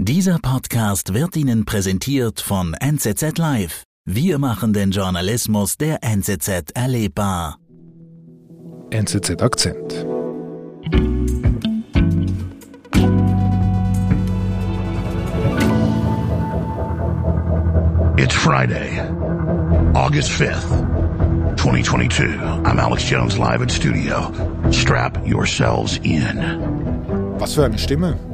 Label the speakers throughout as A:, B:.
A: Dieser Podcast wird Ihnen präsentiert von NZZ Live. Wir machen den Journalismus der NZZ erlebbar.
B: NZZ Akzent.
C: It's Friday, August 5th, 2022. I'm Alex Jones live in studio. Strap yourselves in.
B: Was für eine Stimme.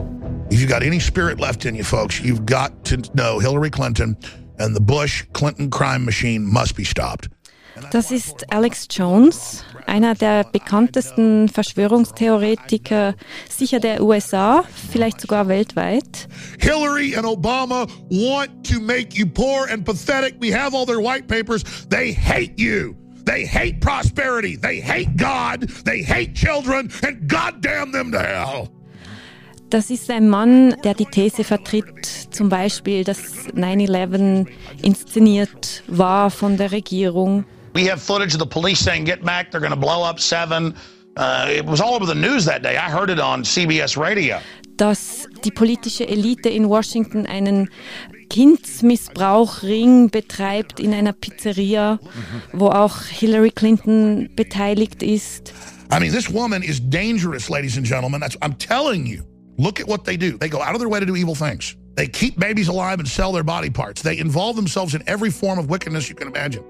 C: If you've got any spirit left in you, folks, you've got to know Hillary Clinton and the Bush Clinton crime machine must be stopped.
D: Das ist Alex Jones, einer der bekanntesten Verschwörungstheoretiker, sicher der USA, vielleicht sogar weltweit.
C: Hillary and Obama want to make you poor and pathetic. We have all their white papers. They hate you. They hate prosperity. They hate God. They hate children. And goddamn them to hell.
D: Das ist ein Mann, der die These vertritt, zum Beispiel, dass 9-11 inszeniert war von der Regierung.
E: We have footage of the police saying, get back, they're going to blow up seven. Uh, it was all over the news that day. I heard it on CBS radio.
D: Dass die politische Elite in Washington einen Kindsmissbrauchring betreibt in einer Pizzeria, wo auch Hillary Clinton beteiligt ist.
C: I mean, this woman is dangerous, ladies and gentlemen. That's, I'm telling you. Look at what they do. They go out of their way to do evil things. They keep babies alive and sell their body parts. They involve themselves in every form of wickedness you can imagine.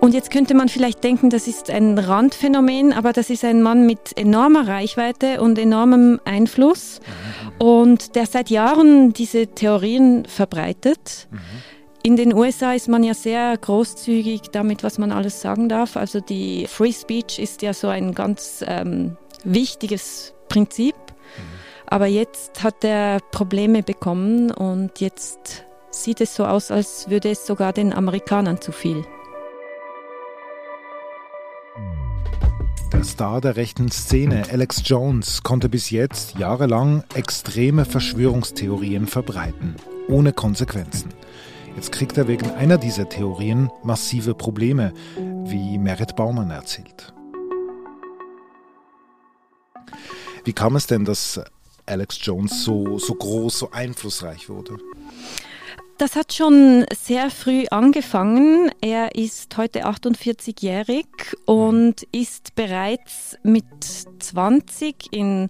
D: Und jetzt könnte man vielleicht denken, das ist ein Randphänomen, aber das ist ein Mann mit enormer Reichweite und enormem Einfluss und der seit Jahren diese Theorien verbreitet. In den USA ist man ja sehr großzügig damit, was man alles sagen darf. Also die Free Speech ist ja so ein ganz ähm, wichtiges Prinzip. Aber jetzt hat er Probleme bekommen und jetzt sieht es so aus, als würde es sogar den Amerikanern zu viel.
B: Der Star der rechten Szene, Alex Jones, konnte bis jetzt jahrelang extreme Verschwörungstheorien verbreiten, ohne Konsequenzen. Jetzt kriegt er wegen einer dieser Theorien massive Probleme, wie Merit Baumann erzählt. Wie kam es denn, dass Alex Jones so, so groß, so einflussreich wurde?
D: Das hat schon sehr früh angefangen. Er ist heute 48-jährig und ist bereits mit 20 in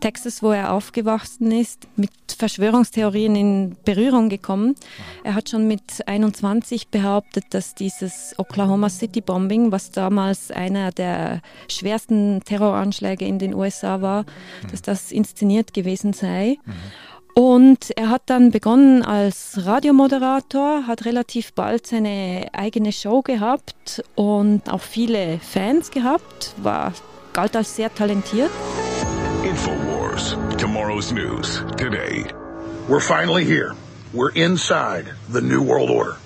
D: Texas, wo er aufgewachsen ist, mit Verschwörungstheorien in Berührung gekommen. Er hat schon mit 21 behauptet, dass dieses Oklahoma City Bombing, was damals einer der schwersten Terroranschläge in den USA war, dass das inszeniert gewesen sei. Und er hat dann begonnen als Radiomoderator, hat relativ bald seine eigene Show gehabt und auch viele Fans gehabt, war, galt als sehr talentiert.
F: InfoWars. Tomorrow's news today.
C: We're finally here. We're inside the New World Order.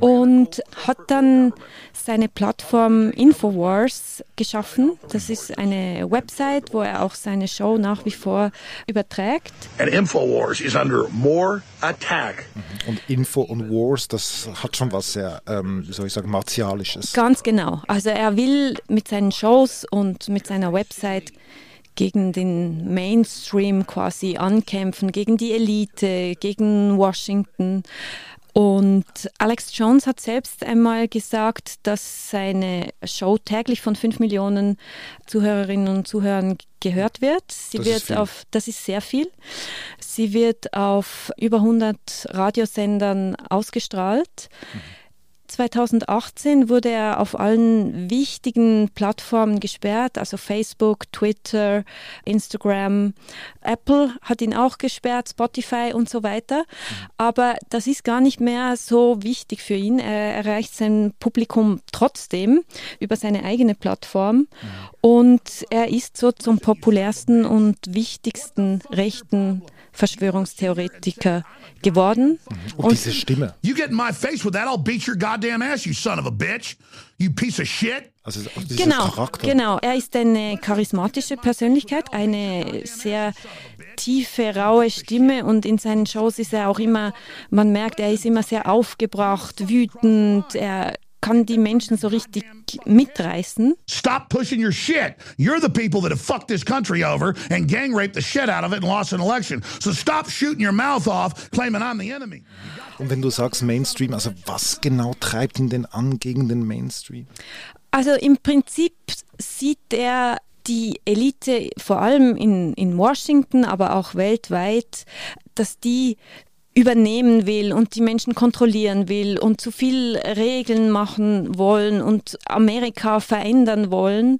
D: Und hat dann seine Plattform Infowars geschaffen. Das ist eine Website, wo er auch seine Show nach wie vor überträgt.
C: And InfoWars is under more attack.
B: Und Info und Wars, das hat schon was sehr, ähm, wie soll ich sagen, martialisches.
D: Ganz genau. Also er will mit seinen Shows und mit seiner Website gegen den Mainstream quasi ankämpfen, gegen die Elite, gegen Washington. Und Alex Jones hat selbst einmal gesagt, dass seine Show täglich von fünf Millionen Zuhörerinnen und Zuhörern gehört wird. Sie
B: Das ist
D: wird
B: viel.
D: auf, das ist sehr viel. Sie wird auf über 100 Radiosendern ausgestrahlt. 2018 wurde er auf allen wichtigen Plattformen gesperrt, also Facebook, Twitter, Instagram. Apple hat ihn auch gesperrt, Spotify und so weiter. Aber das ist gar nicht mehr so wichtig für ihn. Er erreicht sein Publikum trotzdem über seine eigene Plattform. Und er ist so zum populärsten und wichtigsten rechten Verschwörungstheoretiker geworden.
B: Und diese Stimme.
C: You get in my face with that, I'll beat your goddamn ass, you son of a bitch. You piece of shit.
B: Also
D: Genau,
B: Charakter.
D: genau. Er ist eine charismatische Persönlichkeit, eine sehr tiefe, raue Stimme und in seinen Shows ist er auch immer, man merkt, er ist immer sehr aufgebracht, wütend, er kann die Menschen so richtig mitreißen.
C: Stop pushing your shit. You're the people that have fucked this country over and gang raped the shit out of it and lost an election. So stop shooting your mouth off, claiming I'm the enemy.
B: Und wenn du sagst Mainstream, also was genau treibt ihn denn an gegen den Mainstream?
D: Also im Prinzip sieht er die Elite vor allem in, in Washington, aber auch weltweit, dass die übernehmen will und die Menschen kontrollieren will und zu viel Regeln machen wollen und Amerika verändern wollen. Mhm.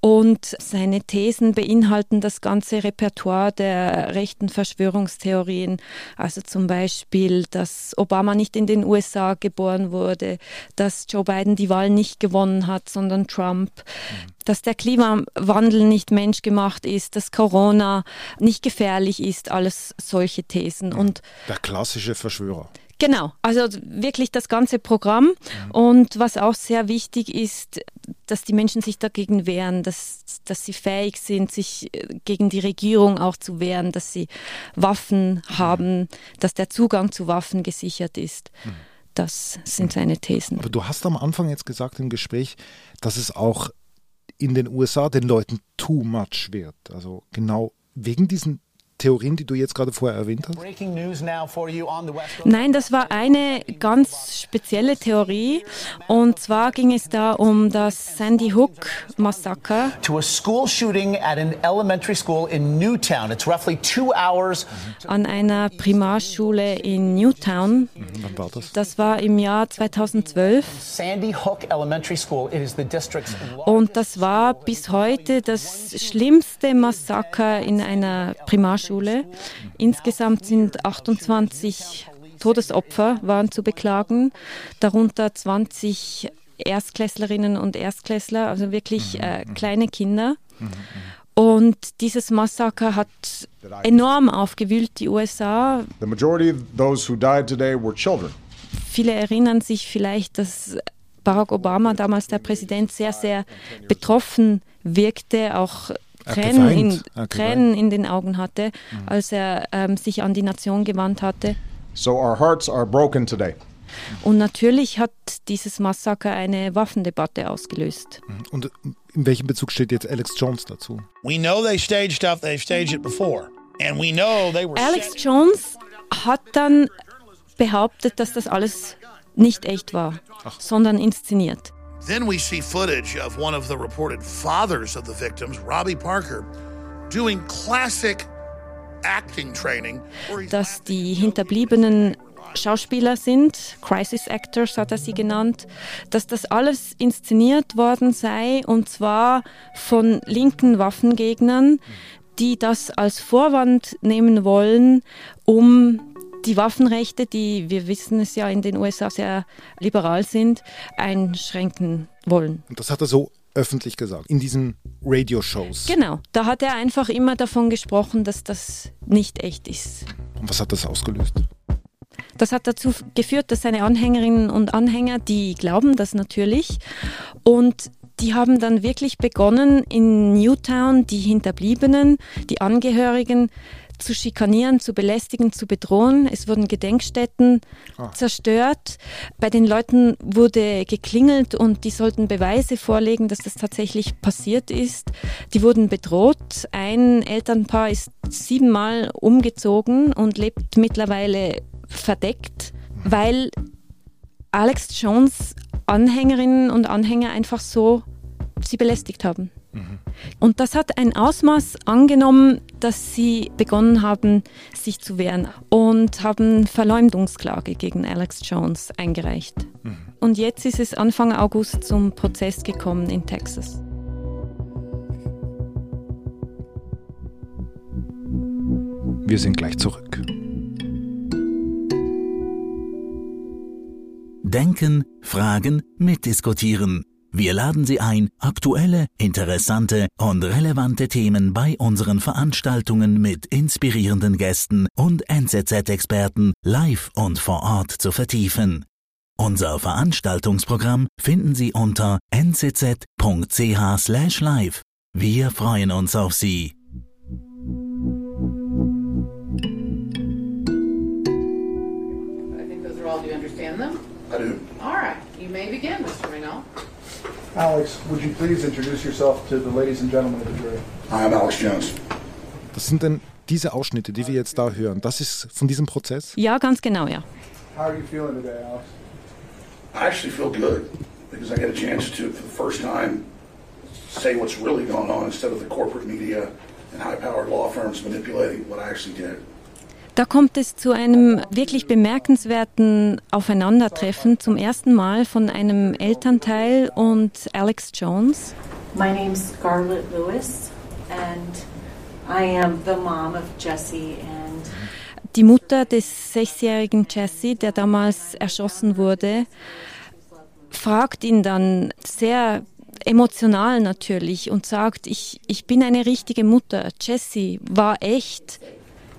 D: Und seine Thesen beinhalten das ganze Repertoire der rechten Verschwörungstheorien. Also zum Beispiel, dass Obama nicht in den USA geboren wurde, dass Joe Biden die Wahl nicht gewonnen hat, sondern Trump. Mhm dass der Klimawandel nicht menschgemacht ist, dass Corona nicht gefährlich ist, alles solche Thesen. Und
B: der klassische Verschwörer.
D: Genau, also wirklich das ganze Programm. Und was auch sehr wichtig ist, dass die Menschen sich dagegen wehren, dass, dass sie fähig sind, sich äh, gegen die Regierung auch zu wehren, dass sie Waffen mhm. haben, dass der Zugang zu Waffen gesichert ist. Mhm. Das sind seine Thesen.
B: Aber du hast am Anfang jetzt gesagt im Gespräch, dass es auch in den USA den Leuten too much wird. Also genau wegen diesen Theorien, die du jetzt gerade vorher erwähnt hast?
D: Nein, das war eine ganz spezielle Theorie. Und zwar ging es da um das Sandy Hook Massaker. To a school shooting at an elementary school in Newtown. It's roughly two hours. An einer Primarschule in Newtown.
B: Mhm, wann war das?
D: Das war im Jahr 2012. Sandy Hook Elementary School. It is the district's Und das war bis heute das schlimmste Massaker in einer Primarschule. Schule. Insgesamt sind 28 Todesopfer waren zu beklagen, darunter 20 Erstklässlerinnen und Erstklässler, also wirklich mhm, äh, mhm. kleine Kinder. Mhm, und dieses Massaker hat enorm aufgewühlt die USA. The majority of those who died today were children. Viele erinnern sich vielleicht, dass Barack Obama, damals der Präsident, sehr, sehr betroffen wirkte, auch Tränen, in, Tränen in den Augen hatte, mhm. als er ähm, sich an die Nation gewandt hatte.
G: So our hearts are broken today.
D: Und natürlich hat dieses Massaker eine Waffendebatte ausgelöst.
B: Mhm. Und in welchem Bezug steht jetzt Alex Jones dazu? We know they staged stuff, they've staged it before.
D: And we know they were Alex Jones hat dann behauptet, dass das alles nicht echt war, Ach. sondern inszeniert.
C: Then we see footage of one of the reported fathers of the victims, Robbie Parker, doing classic acting training.
D: Dass die Hinterbliebenen Schauspieler sind, Crisis Actors hat er sie genannt, dass das alles inszeniert worden sei und zwar von linken Waffengegnern, die das als Vorwand nehmen wollen, um die Waffenrechte, die wir wissen es ja in den USA sehr liberal sind, einschränken wollen.
B: Und das hat er so öffentlich gesagt, in diesen Radio-Shows.
D: Genau, da hat er einfach immer davon gesprochen, dass das nicht echt ist.
B: Und was hat das ausgelöst?
D: Das hat dazu geführt, dass seine Anhängerinnen und Anhänger, die glauben das natürlich und die haben dann wirklich begonnen, in Newtown die Hinterbliebenen, die Angehörigen zu schikanieren, zu belästigen, zu bedrohen. Es wurden Gedenkstätten ah. zerstört. Bei den Leuten wurde geklingelt und die sollten Beweise vorlegen, dass das tatsächlich passiert ist. Die wurden bedroht. Ein Elternpaar ist siebenmal umgezogen und lebt mittlerweile verdeckt, weil Alex Jones Anhängerinnen und Anhänger einfach so sie belästigt haben. Und das hat ein Ausmaß angenommen, dass sie begonnen haben, sich zu wehren und haben Verleumdungsklage gegen Alex Jones eingereicht. Mhm. Und jetzt ist es Anfang August zum Prozess gekommen in Texas.
B: Wir sind gleich zurück.
A: Denken, fragen, mitdiskutieren. Wir laden Sie ein, aktuelle, interessante und relevante Themen bei unseren Veranstaltungen mit inspirierenden Gästen und NZZ-Experten live und vor Ort zu vertiefen. Unser Veranstaltungsprogramm finden Sie unter nzz.ch/live. Wir freuen uns auf Sie. I think those are all. Do you understand them? I do. All right.
H: You may begin, Mr. Reno.
G: Alex, would you please introduce yourself to the ladies and gentlemen of the jury?
I: I'm Alex Jones.
B: Das sind denn diese Ausschnitte, die wir jetzt da hören. Das ist von diesem Prozess?
D: Ja, ganz genau, ja.
G: How are you feeling today, Alex?
I: I actually feel good because I get a chance to, for the first time, say what's really going on instead of the corporate media and high-powered law firms manipulating what I actually did.
D: Da kommt es zu einem wirklich bemerkenswerten Aufeinandertreffen zum ersten Mal von einem Elternteil und Alex Jones.
J: My name's Scarlett Lewis, and I am the mom of Jesse and
D: Die Mutter des sechsjährigen Jesse, der damals erschossen wurde, fragt ihn dann sehr emotional natürlich und sagt, ich, ich bin eine richtige Mutter. Jesse war echt.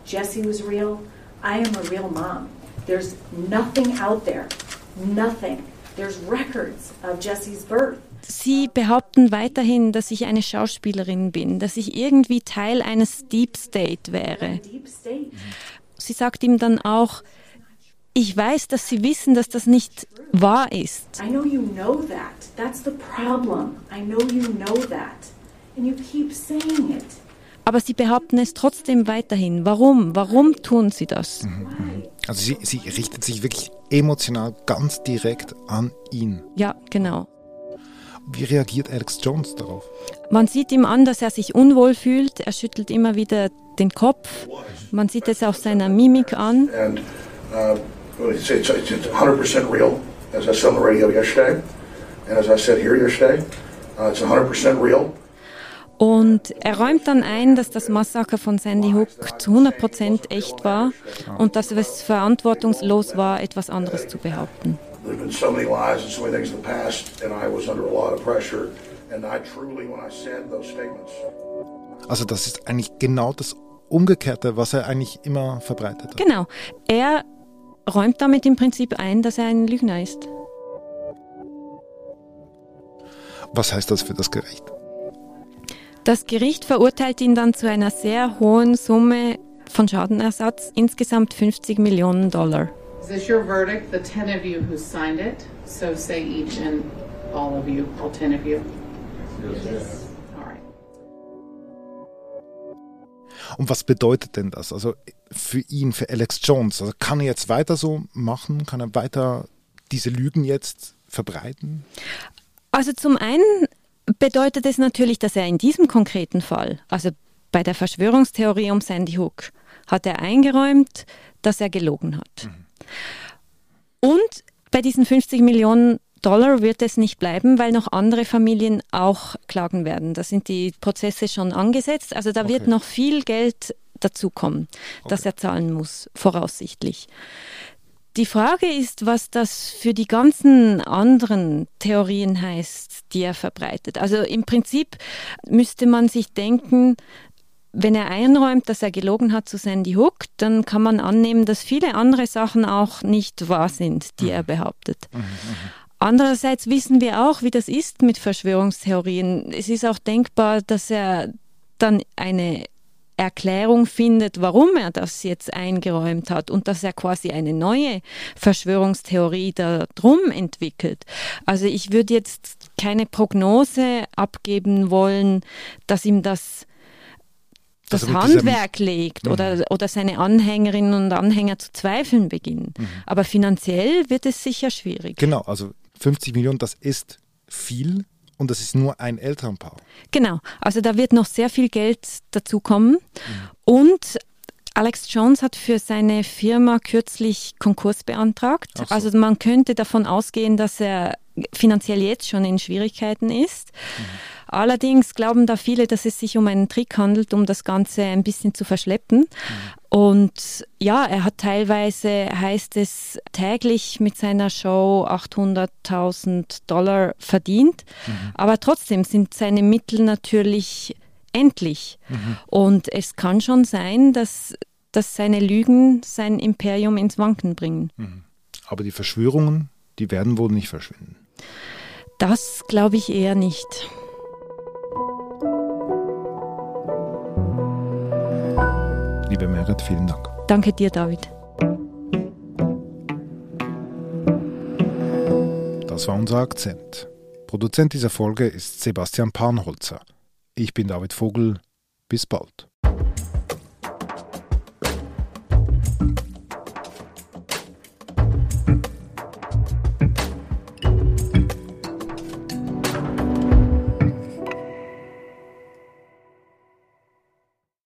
J: Jesse was real. I am a real mom. There's nothing out there. Nothing. There's records of Jesse's birth.
D: Sie behaupten weiterhin, dass ich eine Schauspielerin bin, dass ich irgendwie Teil eines Deep State wäre. Sie sagt ihm dann auch, ich weiß, dass Sie wissen, dass das nicht wahr ist.
J: I know you know that. That's the problem. I know you know that. And you keep saying it.
D: Aber sie behaupten es trotzdem weiterhin. Warum? Warum tun sie das?
B: Also sie, sie richtet sich wirklich emotional ganz direkt an ihn.
D: Ja, genau.
B: Wie reagiert Alex Jones darauf?
D: Man sieht ihm an, dass er sich unwohl fühlt. Er schüttelt immer wieder den Kopf. Man sieht es auf seiner Mimik an.
I: And uh, it's, it's 100% real, as I said on the radio yesterday, and as I said here yesterday, uh, it's 100% real.
D: Und er räumt dann ein, dass das Massaker von Sandy Hook zu 100% echt war und dass es verantwortungslos war, etwas anderes zu behaupten.
I: There's been so many lies and so many things in the past, and I was under a lot of pressure. And I truly, when I said those statements,
B: Also das ist eigentlich genau das Umgekehrte, was er eigentlich immer verbreitet hat.
D: Genau. Er räumt damit im Prinzip ein, dass er ein Lügner ist.
B: Was heißt das für das Gericht?
D: Das Gericht verurteilt ihn dann zu einer sehr hohen Summe von Schadenersatz, insgesamt 50 Millionen Dollar.
H: Is this your verdict, the 10 of you who signed it? So say each and all of you, all 10 of you. Yes. Right.
B: Und was bedeutet denn das? Also für ihn, für Alex Jones, also kann er jetzt weiter so machen? Kann er weiter diese Lügen jetzt verbreiten?
D: Also zum einen bedeutet es natürlich, dass er in diesem konkreten Fall, also bei der Verschwörungstheorie um Sandy Hook, hat er eingeräumt, dass er gelogen hat. Und bei diesen 50 Millionen Dollar wird es nicht bleiben, weil noch andere Familien auch klagen werden. Da sind die Prozesse schon angesetzt. Also da wird
B: Okay.
D: noch viel Geld dazukommen, das er zahlen muss, voraussichtlich. Die Frage ist, was das für die ganzen anderen Theorien heißt, die er verbreitet. Also im Prinzip müsste man sich denken, wenn er einräumt, dass er gelogen hat zu Sandy Hook, dann kann man annehmen, dass viele andere Sachen auch nicht wahr sind, die er behauptet. Andererseits wissen wir auch, wie das ist mit Verschwörungstheorien. Es ist auch denkbar, dass er dann eine Erklärung findet, warum er das jetzt eingeräumt hat und dass er quasi eine neue Verschwörungstheorie darum entwickelt. Also ich würde jetzt keine Prognose abgeben wollen, dass ihm das das
B: Also
D: Handwerk legt oder, oder seine Anhängerinnen und Anhänger zu zweifeln beginnen. Aber finanziell wird es sicher schwierig.
B: Genau, also 50 Millionen, das ist viel und das ist nur ein Elternpaar.
D: Genau, also da wird noch sehr viel Geld dazukommen. Und Alex Jones hat für seine Firma kürzlich Konkurs beantragt.
B: So.
D: Also man könnte davon ausgehen, dass er finanziell jetzt schon in Schwierigkeiten ist. Allerdings glauben da viele, dass es sich um einen Trick handelt, um das Ganze ein bisschen zu verschleppen. Und ja, er hat teilweise, heißt es, täglich mit seiner Show 800.000 Dollar verdient. Aber trotzdem sind seine Mittel natürlich endlich. Und es kann schon sein, dass, dass seine Lügen sein Imperium ins Wanken bringen.
B: Aber die Verschwörungen, die werden wohl nicht verschwinden.
D: Das glaube ich eher nicht.
B: Liebe Merit, vielen Dank.
D: Danke dir, David.
B: Das Das war unser Akzent. Produzent dieser Folge ist Sebastian Panholzer. Ich bin David Vogel. Bis bald.